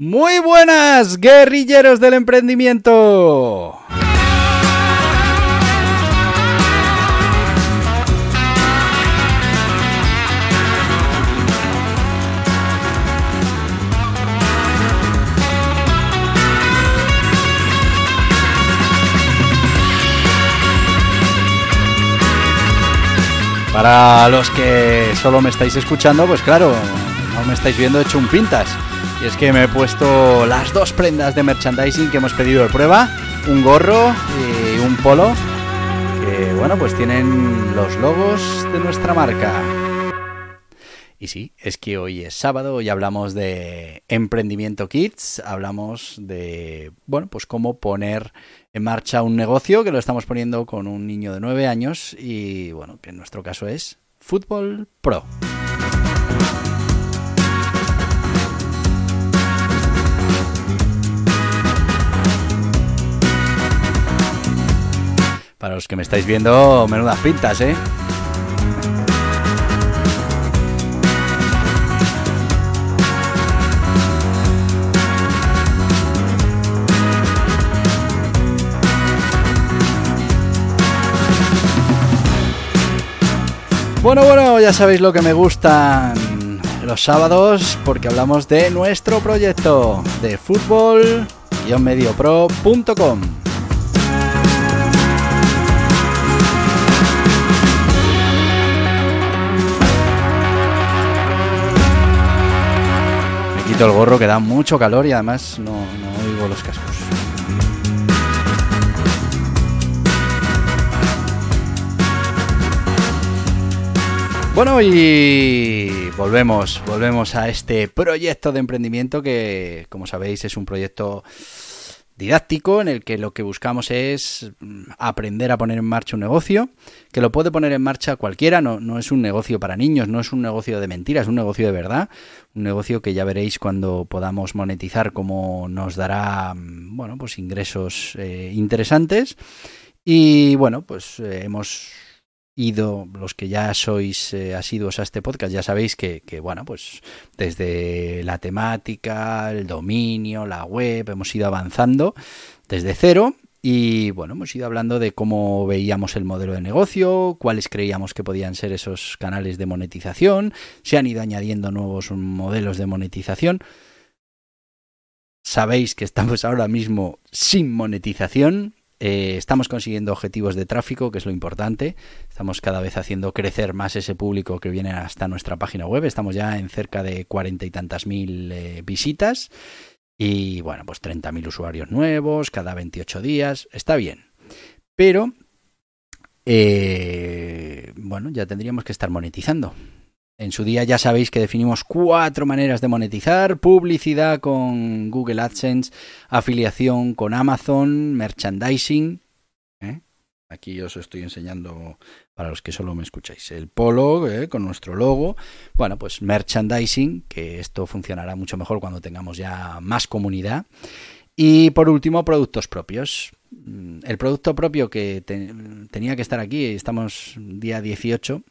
Muy buenas, guerrilleros del emprendimiento. Para los que solo me estáis escuchando, pues claro, no me estáis viendo hecho un pintas. Y es que me he puesto las dos prendas de merchandising que hemos pedido de prueba, un gorro y un polo, que bueno, pues tienen los logos de nuestra marca. Y sí, es que hoy es sábado y hablamos de emprendimiento kids, hablamos de, bueno, pues cómo poner en marcha un negocio que lo estamos poniendo con un niño de 9 años y bueno, que en nuestro caso es Fútbol Pro. Para los que me estáis viendo, menudas pintas, ¿eh? Bueno, bueno, ya sabéis lo que me gustan los sábados porque hablamos de nuestro proyecto de fútbol-mediopro.com. el gorro que da mucho calor y además no, no oigo los cascos. Bueno, y volvemos, volvemos a este proyecto de emprendimiento que, como sabéis, es un proyecto didáctico en el que lo que buscamos es mm, aprender a poner en marcha un negocio, que lo puede poner en marcha cualquiera, no, no es un negocio para niños, no es un negocio de mentiras, es un negocio de verdad, un negocio que ya veréis cuando podamos monetizar cómo nos dará, mm, bueno, pues ingresos eh, interesantes. Y bueno, pues eh, hemos ido, los que ya sois eh, asiduos a este podcast, ya sabéis que, que, bueno, pues desde la temática, el dominio, la web, hemos ido avanzando desde cero y bueno, hemos ido hablando de cómo veíamos el modelo de negocio, cuáles creíamos que podían ser esos canales de monetización, se han ido añadiendo nuevos modelos de monetización. Sabéis que estamos ahora mismo sin monetización, eh, estamos consiguiendo objetivos de tráfico, que es lo importante. Estamos cada vez haciendo crecer más ese público que viene hasta nuestra página web. Estamos ya en cerca de cuarenta y tantas mil eh, visitas. Y bueno, pues 30.000 usuarios nuevos cada 28 días. Está bien. Pero, eh, bueno, ya tendríamos que estar monetizando. En su día ya sabéis que definimos cuatro maneras de monetizar, publicidad con Google AdSense, afiliación con Amazon, merchandising. ¿eh? Aquí os estoy enseñando para los que solo me escucháis. El polo ¿eh? con nuestro logo. Bueno, pues merchandising, que esto funcionará mucho mejor cuando tengamos ya más comunidad. Y por último, productos propios. El producto propio que te tenía que estar aquí, estamos día 18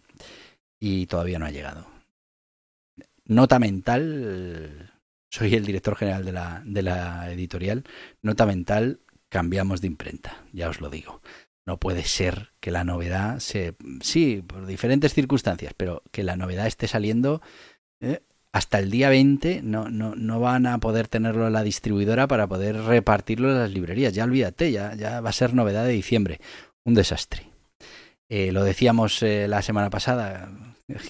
y todavía no ha llegado. Nota mental, soy el director general de la, de la editorial, nota mental, cambiamos de imprenta, ya os lo digo. No puede ser que la novedad se... Sí, por diferentes circunstancias, pero que la novedad esté saliendo eh, hasta el día 20, no, no, no van a poder tenerlo en la distribuidora para poder repartirlo en las librerías. Ya olvídate, ya, ya va a ser novedad de diciembre. Un desastre. Eh, lo decíamos eh, la semana pasada.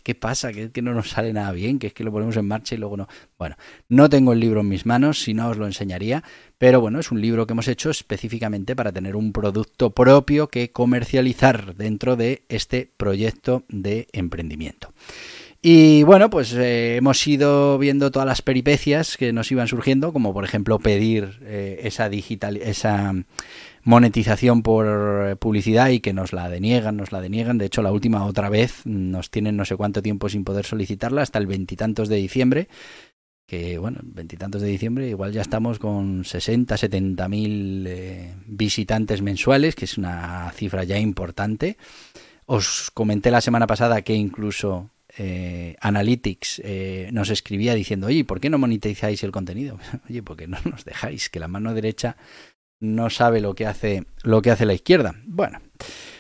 ¿Qué pasa? Que, que no nos sale nada bien, que es que lo ponemos en marcha y luego no. Bueno, no tengo el libro en mis manos, si no os lo enseñaría, pero bueno, es un libro que hemos hecho específicamente para tener un producto propio que comercializar dentro de este proyecto de emprendimiento. Y bueno, pues eh, hemos ido viendo todas las peripecias que nos iban surgiendo, como por ejemplo pedir eh, esa digital, esa monetización por publicidad y que nos la deniegan, nos la deniegan. De hecho, la última otra vez nos tienen no sé cuánto tiempo sin poder solicitarla, hasta el veintitantos de diciembre. Que bueno, veintitantos de diciembre igual ya estamos con 60, 70 mil eh, visitantes mensuales, que es una cifra ya importante. Os comenté la semana pasada que incluso eh, Analytics eh, nos escribía diciendo, oye, ¿por qué no monetizáis el contenido? oye, porque no nos dejáis, que la mano derecha no sabe lo que hace, lo que hace la izquierda. Bueno,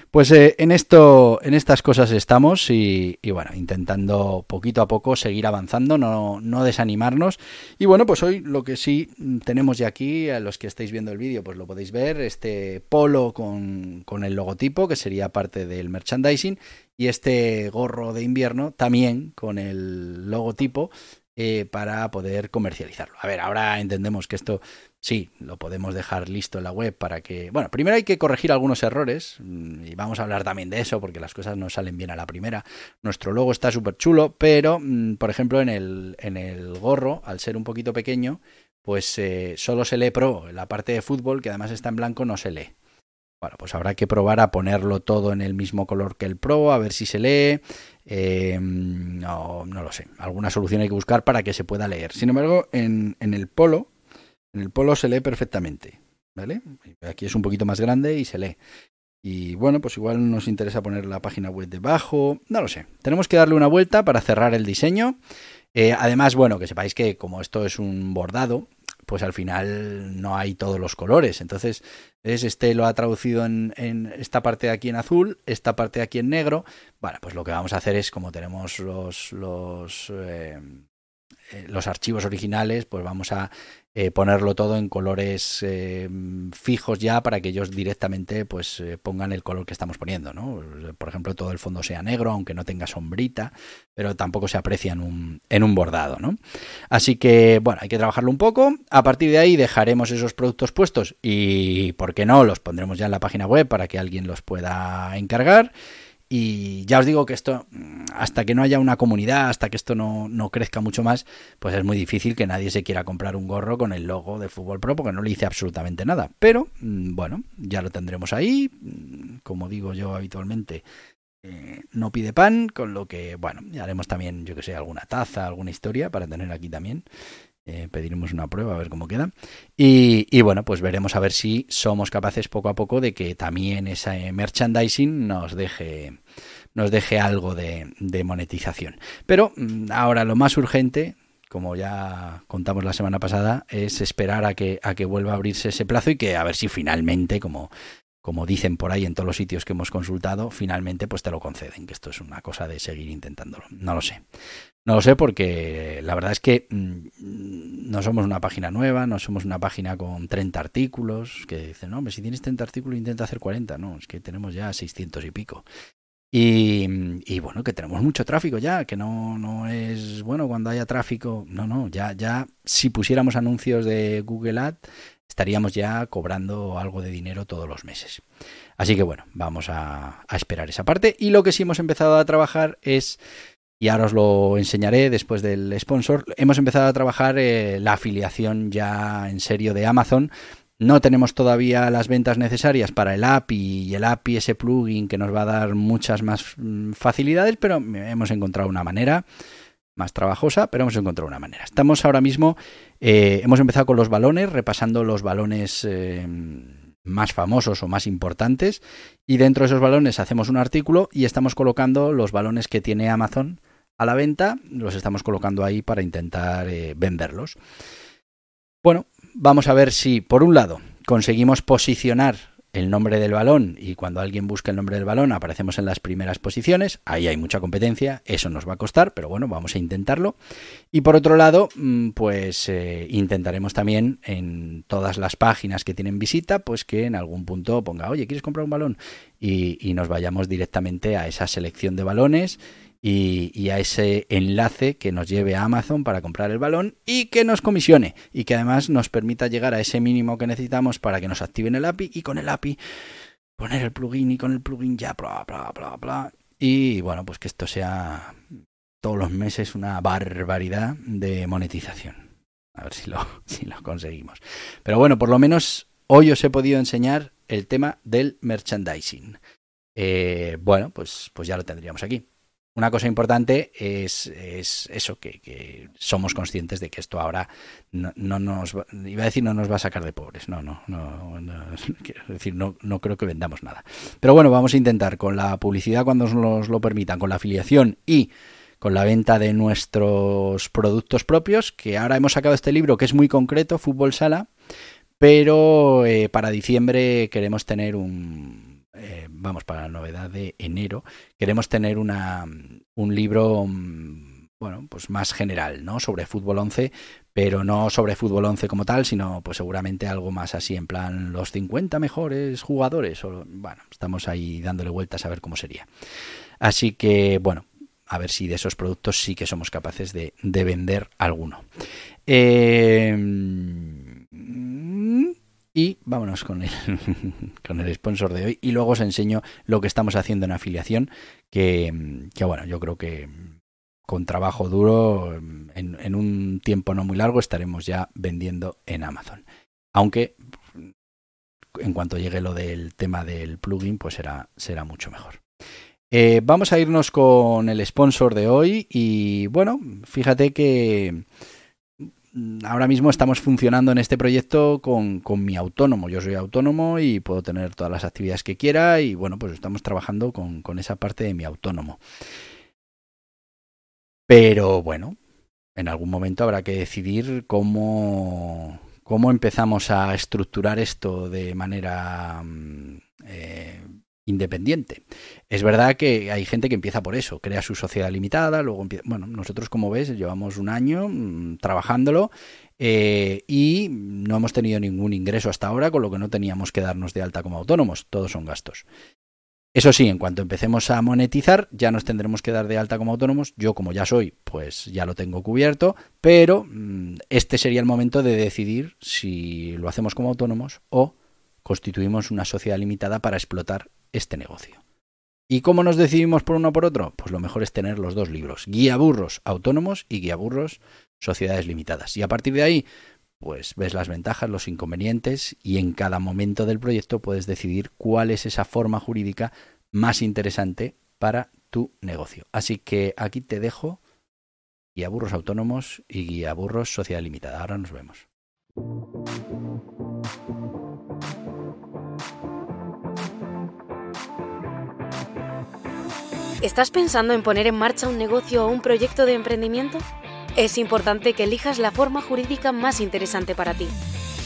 pues eh, en esto, en estas cosas estamos y, bueno, intentando poquito a poco seguir avanzando, no, no, desanimarnos. Y bueno, pues hoy lo que sí tenemos ya aquí, a los que estáis viendo el vídeo, pues lo podéis ver, este polo con, con el logotipo, que sería parte del merchandising, y este gorro de invierno también con el logotipo eh, para poder comercializarlo. A ver, ahora entendemos que esto sí, lo podemos dejar listo en la web para que... Bueno, primero hay que corregir algunos errores mm, y vamos a hablar también de eso porque las cosas no salen bien a la primera. Nuestro logo está súper chulo, pero, mm, por ejemplo, en el, en el gorro, al ser un poquito pequeño, pues eh, solo se lee Pro. La parte de fútbol, que además está en blanco, no se lee. Bueno, pues habrá que probar a ponerlo todo en el mismo color que el Pro, a ver si se lee. Eh, no, no lo sé. Alguna solución hay que buscar para que se pueda leer. Sin embargo, en, en el Polo, en el Polo se lee perfectamente. ¿Vale? Aquí es un poquito más grande y se lee. Y bueno, pues igual nos interesa poner la página web debajo. No lo sé. Tenemos que darle una vuelta para cerrar el diseño. Eh, además, bueno, que sepáis que como esto es un bordado, pues al final no hay todos los colores. Entonces, es este lo ha traducido en, esta parte de aquí en azul, esta parte de aquí en negro. Bueno, pues lo que vamos a hacer es, como tenemos los, eh, los archivos originales, pues vamos a eh, ponerlo todo en colores eh, fijos ya para que ellos directamente pues pongan el color que estamos poniendo, ¿no? Por ejemplo, todo el fondo sea negro, aunque no tenga sombrita, pero tampoco se aprecia en un, en un bordado, ¿no? Así que, bueno, hay que trabajarlo un poco. A partir de ahí dejaremos esos productos puestos y, ¿por qué no? Los pondremos ya en la página web para que alguien los pueda encargar. Y ya os digo que esto, mm, hasta que no haya una comunidad, hasta que esto no, no, crezca mucho más, pues es muy difícil que nadie se quiera comprar un gorro con el logo de Fútbol Pro porque no le hice absolutamente nada. Pero mm, bueno, ya lo tendremos ahí. Mm, como digo yo habitualmente, eh, no pide pan, con lo que, bueno, haremos también, yo que sé, alguna taza, alguna historia para tener aquí también. Eh, pediremos una prueba a ver cómo queda. Y, bueno, pues veremos a ver si somos capaces poco a poco de que también ese merchandising nos deje, nos deje algo de, monetización. Pero mm, ahora lo más urgente, como ya contamos la semana pasada, es esperar a que, a que vuelva a abrirse ese plazo y que a ver si finalmente, como, como dicen por ahí en todos los sitios que hemos consultado, finalmente pues te lo conceden, que esto es una cosa de seguir intentándolo. No lo sé. No lo sé porque la verdad es que mm, no somos una página nueva, no somos una página con 30 artículos, que dicen, no, si tienes 30 artículos intenta hacer 40, no, es que tenemos ya 600 y pico. Y, bueno, que tenemos mucho tráfico ya, que no, no es, bueno, cuando haya tráfico, no, no, ya, ya si pusiéramos anuncios de Google Ad, estaríamos ya cobrando algo de dinero todos los meses. Así que bueno, vamos a, a esperar esa parte. Y lo que sí hemos empezado a trabajar es y ahora os lo enseñaré después del sponsor. Hemos empezado a trabajar eh, la afiliación ya en serio de Amazon. No tenemos todavía las ventas necesarias para el API y el API, ese plugin que nos va a dar muchas más mm, facilidades, pero hemos encontrado una manera más trabajosa, pero hemos encontrado una manera. Estamos ahora mismo, eh, hemos empezado con los balones, repasando los balones eh, más famosos o más importantes, y dentro de esos balones hacemos un artículo y estamos colocando los balones que tiene Amazon a la venta, los estamos colocando ahí para intentar eh, venderlos. Bueno, vamos a ver si, por un lado, conseguimos posicionar el nombre del balón y cuando alguien busca el nombre del balón aparecemos en las primeras posiciones. Ahí hay mucha competencia, eso nos va a costar, pero bueno, vamos a intentarlo. Y por otro lado, mm, pues eh, intentaremos también en todas las páginas que tienen visita, pues que en algún punto ponga, oye, ¿quieres comprar un balón? Y, y nos vayamos directamente a esa selección de balones y, a ese enlace que nos lleve a Amazon para comprar el balón y que nos comisione y que además nos permita llegar a ese mínimo que necesitamos para que nos activen el API y con el API poner el plugin y con el plugin ya bla bla bla bla. Y bueno pues que esto sea todos los meses una barbaridad de monetización. A ver si lo, si lo conseguimos. Pero bueno por lo menos hoy os he podido enseñar el tema del merchandising. Eh, bueno pues pues ya lo tendríamos aquí una cosa importante es, eso, que, somos conscientes de que esto ahora no, nos va, iba a decir no nos va a sacar de pobres, no, no, no, quiero decir, no, no creo que vendamos nada. Pero bueno, vamos a intentar con la publicidad cuando nos lo permitan, con la afiliación y con la venta de nuestros productos propios, que ahora hemos sacado este libro que es muy concreto, Fútbol Sala, pero eh, para diciembre queremos tener un, eh, vamos, para la novedad de enero, queremos tener una, un libro, mm, bueno, pues más general, ¿no? Sobre fútbol 11, pero no sobre fútbol 11 como tal, sino pues seguramente algo más así, en plan los 50 mejores jugadores, bueno, estamos ahí dándole vueltas a ver cómo sería. Así que, bueno, a ver si de esos productos sí que somos capaces de, de vender alguno. Eh, y vámonos con el, con el sponsor de hoy. Y luego os enseño lo que estamos haciendo en afiliación, que, que bueno, yo creo que con trabajo duro, en, en, un tiempo no muy largo, estaremos ya vendiendo en Amazon. Aunque en cuanto llegue lo del tema del plugin, pues será, será mucho mejor. Eh, vamos a irnos con el sponsor de hoy y bueno, fíjate que ahora mismo estamos funcionando en este proyecto con, mi autónomo. Yo soy autónomo y puedo tener todas las actividades que quiera y bueno, pues estamos trabajando con, esa parte de mi autónomo. Pero bueno, en algún momento habrá que decidir cómo, cómo empezamos a estructurar esto de manera mm, eh, independiente. Es verdad que hay gente que empieza por eso, crea su sociedad limitada, luego empieza... Bueno, nosotros como ves llevamos un año mm, trabajándolo eh, y no hemos tenido ningún ingreso hasta ahora, con lo que no teníamos que darnos de alta como autónomos, todos son gastos. Eso sí, en cuanto empecemos a monetizar, ya nos tendremos que dar de alta como autónomos. Yo, como ya soy, pues ya lo tengo cubierto, pero mm, este sería el momento de decidir si lo hacemos como autónomos o constituimos una sociedad limitada para explotar este negocio. ¿Y cómo nos decidimos por uno o por otro? Pues lo mejor es tener los dos libros, Guía Burros Autónomos y Guía Burros Sociedades Limitadas. Y a partir de ahí, pues ves las ventajas, los inconvenientes y en cada momento del proyecto puedes decidir cuál es esa forma jurídica más interesante para tu negocio. Así que aquí te dejo Guía Burros Autónomos y Guía Burros Sociedad Limitada. Ahora nos vemos. ¿Estás pensando en poner en marcha un negocio o un proyecto de emprendimiento? Es importante que elijas la forma jurídica más interesante para ti,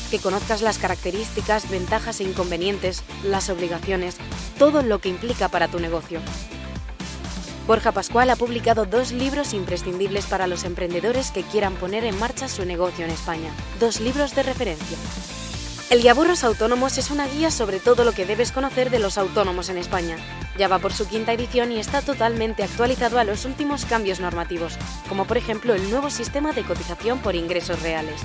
que conozcas las características, ventajas e inconvenientes, las obligaciones, todo lo que implica para tu negocio. Borja Pascual ha publicado dos libros imprescindibles para los emprendedores que quieran poner en marcha su negocio en España, dos libros de referencia. El Guiaburros Autónomos es una guía sobre todo lo que debes conocer de los autónomos en España. Ya va por su quinta edición y está totalmente actualizado a los últimos cambios normativos, como por ejemplo el nuevo sistema de cotización por ingresos reales.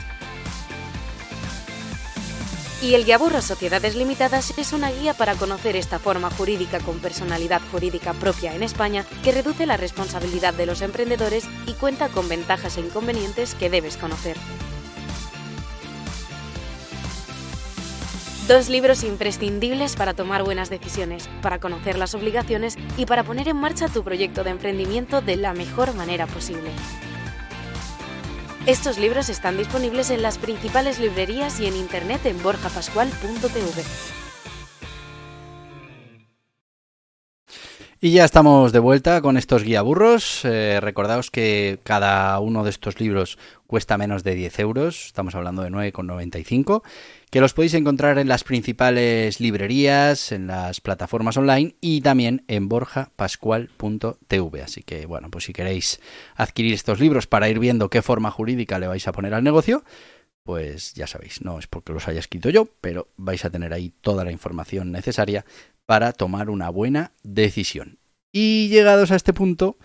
Y el Guiaburros Sociedades Limitadas es una guía para conocer esta forma jurídica con personalidad jurídica propia en España que reduce la responsabilidad de los emprendedores y cuenta con ventajas e inconvenientes que debes conocer. Dos libros imprescindibles para tomar buenas decisiones, para conocer las obligaciones y para poner en marcha tu proyecto de emprendimiento de la mejor manera posible. Estos libros están disponibles en las principales librerías y en internet en borjapascual.tv. Y ya estamos de vuelta con estos guiaburros. Eh, recordaos que cada uno de estos libros cuesta menos de 10 euros, estamos hablando de 9,95, que los podéis encontrar en las principales librerías, en las plataformas online y también en borjapascual.tv. Así que, bueno, pues si queréis adquirir estos libros para ir viendo qué forma jurídica le vais a poner al negocio, pues ya sabéis, no es porque los haya escrito yo, pero vais a tener ahí toda la información necesaria para tomar una buena decisión. Y llegados a este punto,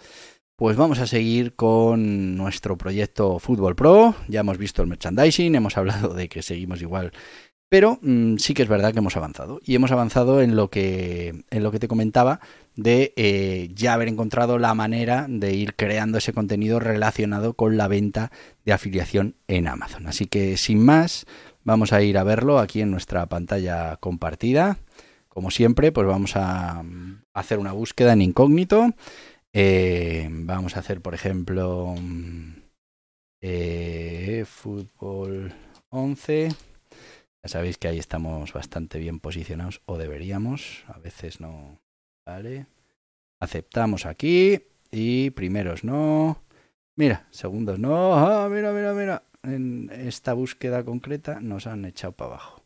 pues vamos a seguir con nuestro proyecto Fútbol Pro. Ya hemos visto el merchandising, hemos hablado de que seguimos igual, pero mm, sí que es verdad que hemos avanzado. Y hemos avanzado en lo que, en lo que te comentaba de eh, ya haber encontrado la manera de ir creando ese contenido relacionado con la venta de afiliación en Amazon. Así que sin más, vamos a ir a verlo aquí en nuestra pantalla compartida. Como siempre, pues vamos a mm, hacer una búsqueda en incógnito. Eh, vamos a hacer, por ejemplo, mm, eh, fútbol 11. Ya sabéis que ahí estamos bastante bien posicionados, o deberíamos. A veces no. Vale. Aceptamos aquí. Y primeros no. Mira, segundos no. Ah, mira, mira, mira. En esta búsqueda concreta nos han echado para abajo.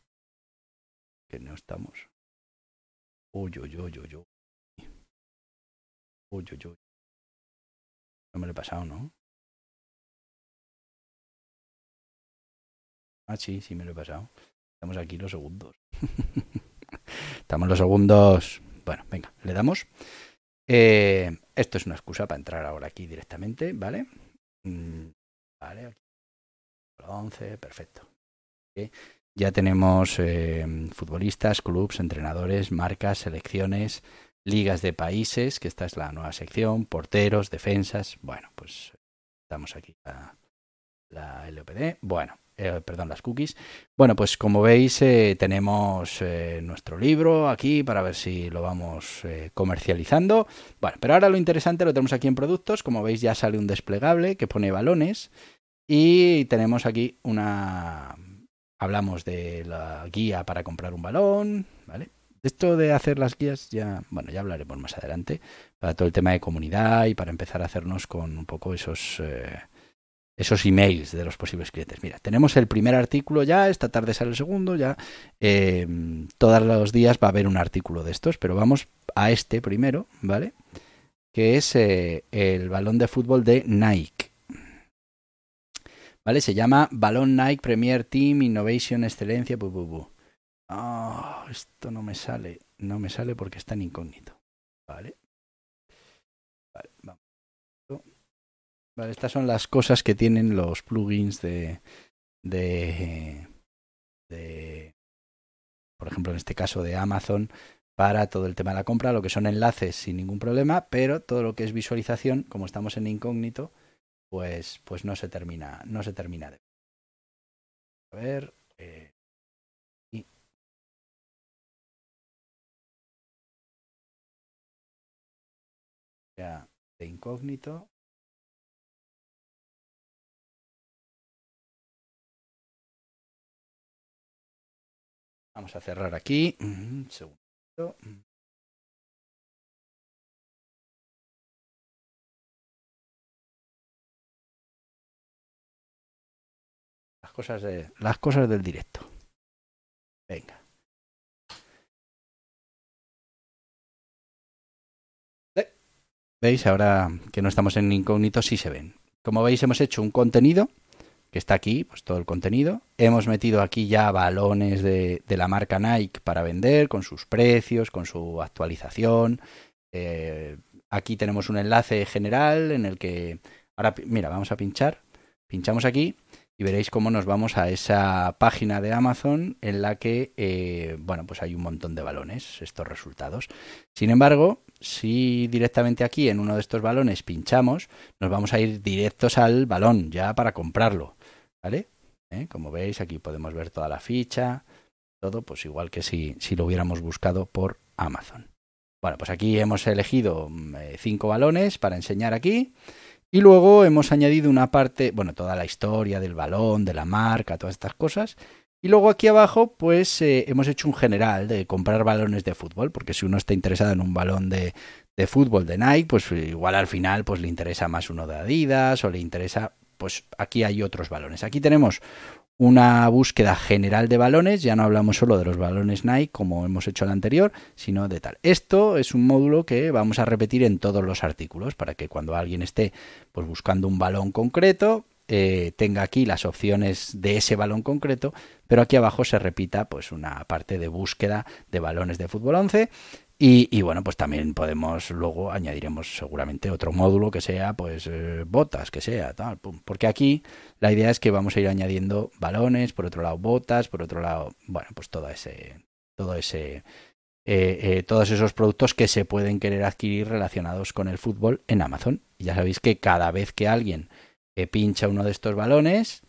Que no estamos. Uy, uy, uy, uy, uy. Uy, uy, uy. No me lo he pasado, ¿no? Ah, sí, sí me lo he pasado. Estamos aquí los segundos. Estamos los segundos. Bueno, venga, le damos. Eh, esto es una excusa para entrar ahora aquí directamente, ¿vale? Mm, vale, aquí. 11, perfecto. Ya tenemos eh, futbolistas, clubes, entrenadores, marcas, selecciones, ligas de países, que esta es la nueva sección, porteros, defensas. Bueno, pues estamos aquí la, la LOPD. Bueno, eh, perdón, las cookies. Bueno, pues como veis eh, tenemos nuestro libro aquí para ver si lo vamos comercializando. Bueno, pero ahora lo interesante lo tenemos aquí en productos. Como veis ya sale un desplegable que pone balones y tenemos aquí una Hablamos de la guía para comprar un balón, ¿vale? Esto de hacer las guías ya, bueno, ya hablaremos más adelante, para todo el tema de comunidad y para empezar a hacernos con un poco esos, eh, esos emails de los posibles clientes. Mira, tenemos el primer artículo ya, esta tarde sale el segundo, ya eh, todos los días va a haber un artículo de estos, pero vamos a este primero, ¿vale? Que es eh, el balón de fútbol de Nike. ¿Vale? Se llama Balón Nike Premier Team Innovation Excelencia. Ah, esto no me sale. No me sale porque está en incógnito. Vale, estas son las cosas que tienen los plugins de, de, de, por ejemplo, en este caso de Amazon, para todo el tema de la compra, lo que son enlaces sin ningún problema, pero todo lo que es visualización, como estamos en incógnito, pues, pues no se termina, no se termina de. Ver. Eh, y... Ya, de incógnito. Vamos a cerrar aquí. Un segundo. Cosas, de, las cosas del directo. Venga. ¿Veis? Ahora que no estamos en incógnito, sí se ven. Como veis, hemos hecho un contenido que está aquí, pues todo el contenido. Hemos metido aquí ya balones de, de la marca Nike para vender, con sus precios, con su actualización. Eh, aquí tenemos un enlace general en el que... Ahora, mira, vamos a pinchar. Pinchamos aquí y veréis cómo nos vamos a esa página de Amazon en la que, eh, bueno, pues hay un montón de balones, estos resultados. Sin embargo, si directamente aquí en uno de estos balones pinchamos, nos vamos a ir directos al balón ya para comprarlo, ¿vale? ¿Eh? Como veis, aquí podemos ver toda la ficha, todo, pues igual que si, si lo hubiéramos buscado por Amazon. Bueno, pues aquí hemos elegido mm, eh, cinco balones para enseñar aquí. Y luego hemos añadido una parte, bueno, toda la historia del balón, de la marca, todas estas cosas. Y luego aquí abajo, pues eh, hemos hecho un general de comprar balones de fútbol, porque si uno está interesado en un balón de, de fútbol de Nike, pues igual al final pues le interesa más uno de Adidas o le interesa, pues aquí hay otros balones. Aquí tenemos una búsqueda general de balones, ya no hablamos solo de los balones Nike como hemos hecho el anterior, sino de tal. Esto es un módulo que vamos a repetir en todos los artículos para que cuando alguien esté pues buscando un balón concreto, eh, tenga aquí las opciones de ese balón concreto, pero aquí abajo se repita pues una parte de búsqueda de balones de fútbol 11 y, bueno, pues también podemos, luego añadiremos seguramente otro módulo que sea, pues, eh, botas, que sea, tal, porque aquí la idea es que vamos a ir añadiendo balones, por otro lado botas, por otro lado, bueno, pues todo ese, todo ese, eh, eh, todos esos productos que se pueden querer adquirir relacionados con el fútbol en Amazon. Y ya sabéis que cada vez que alguien pincha uno de estos balones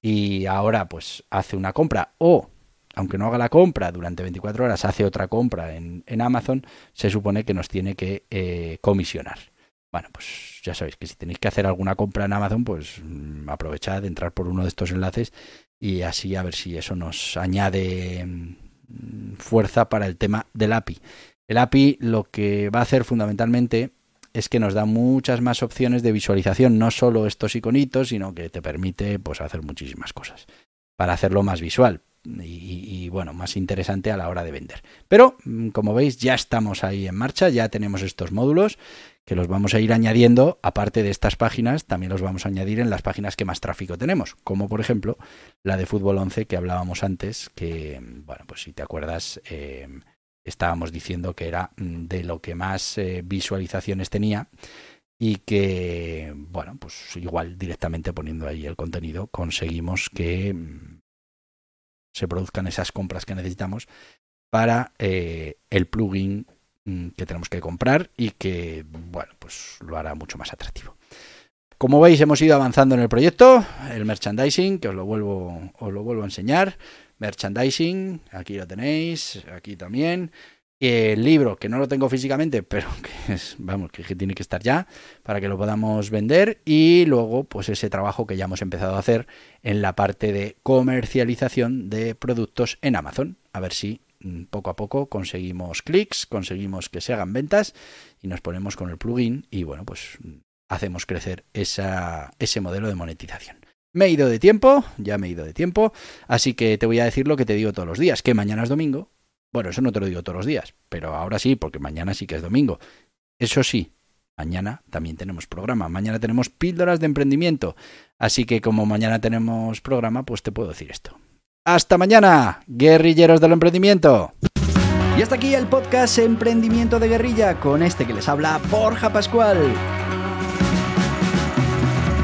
y ahora pues hace una compra o aunque no haga la compra durante 24 horas, hace otra compra en, Amazon, se supone que nos tiene que eh, comisionar. Bueno, pues ya sabéis que si tenéis que hacer alguna compra en Amazon, pues mm, aprovechad de entrar por uno de estos enlaces y así a ver si eso nos añade mm, fuerza para el tema del API. El API lo que va a hacer fundamentalmente es que nos da muchas más opciones de visualización, no solo estos iconitos, sino que te permite pues, hacer muchísimas cosas para hacerlo más visual y, bueno, más interesante a la hora de vender. Pero, mm, como veis, ya estamos ahí en marcha, ya tenemos estos módulos que los vamos a ir añadiendo, aparte de estas páginas, también los vamos a añadir en las páginas que más tráfico tenemos, como por ejemplo la de Fútbol 11 que hablábamos antes, que, bueno, pues si te acuerdas, eh, estábamos diciendo que era mm, de lo que más eh, visualizaciones tenía y que, bueno, pues igual directamente poniendo ahí el contenido conseguimos que mm, se produzcan esas compras que necesitamos para eh, el plugin mm, que tenemos que comprar y que, bueno, pues lo hará mucho más atractivo. Como veis, hemos ido avanzando en el proyecto, el merchandising, que os lo vuelvo, os lo vuelvo a enseñar. Merchandising, aquí lo tenéis, aquí también el libro, que no lo tengo físicamente, pero que es, vamos, que tiene que estar ya para que lo podamos vender. Y luego, pues ese trabajo que ya hemos empezado a hacer en la parte de comercialización de productos en Amazon. A ver si mm, poco a poco conseguimos clics, conseguimos que se hagan ventas y nos ponemos con el plugin y bueno, pues hacemos crecer esa, ese modelo de monetización. Me he ido de tiempo, ya me he ido de tiempo, así que te voy a decir lo que te digo todos los días, que mañana es domingo bueno, eso no te lo digo todos los días, pero ahora sí, porque mañana sí que es domingo. Eso sí, mañana también tenemos programa. Mañana tenemos píldoras de emprendimiento. Así que como mañana tenemos programa, pues te puedo decir esto. Hasta mañana, guerrilleros del emprendimiento. Y hasta aquí el podcast Emprendimiento de Guerrilla con este que les habla Borja Pascual.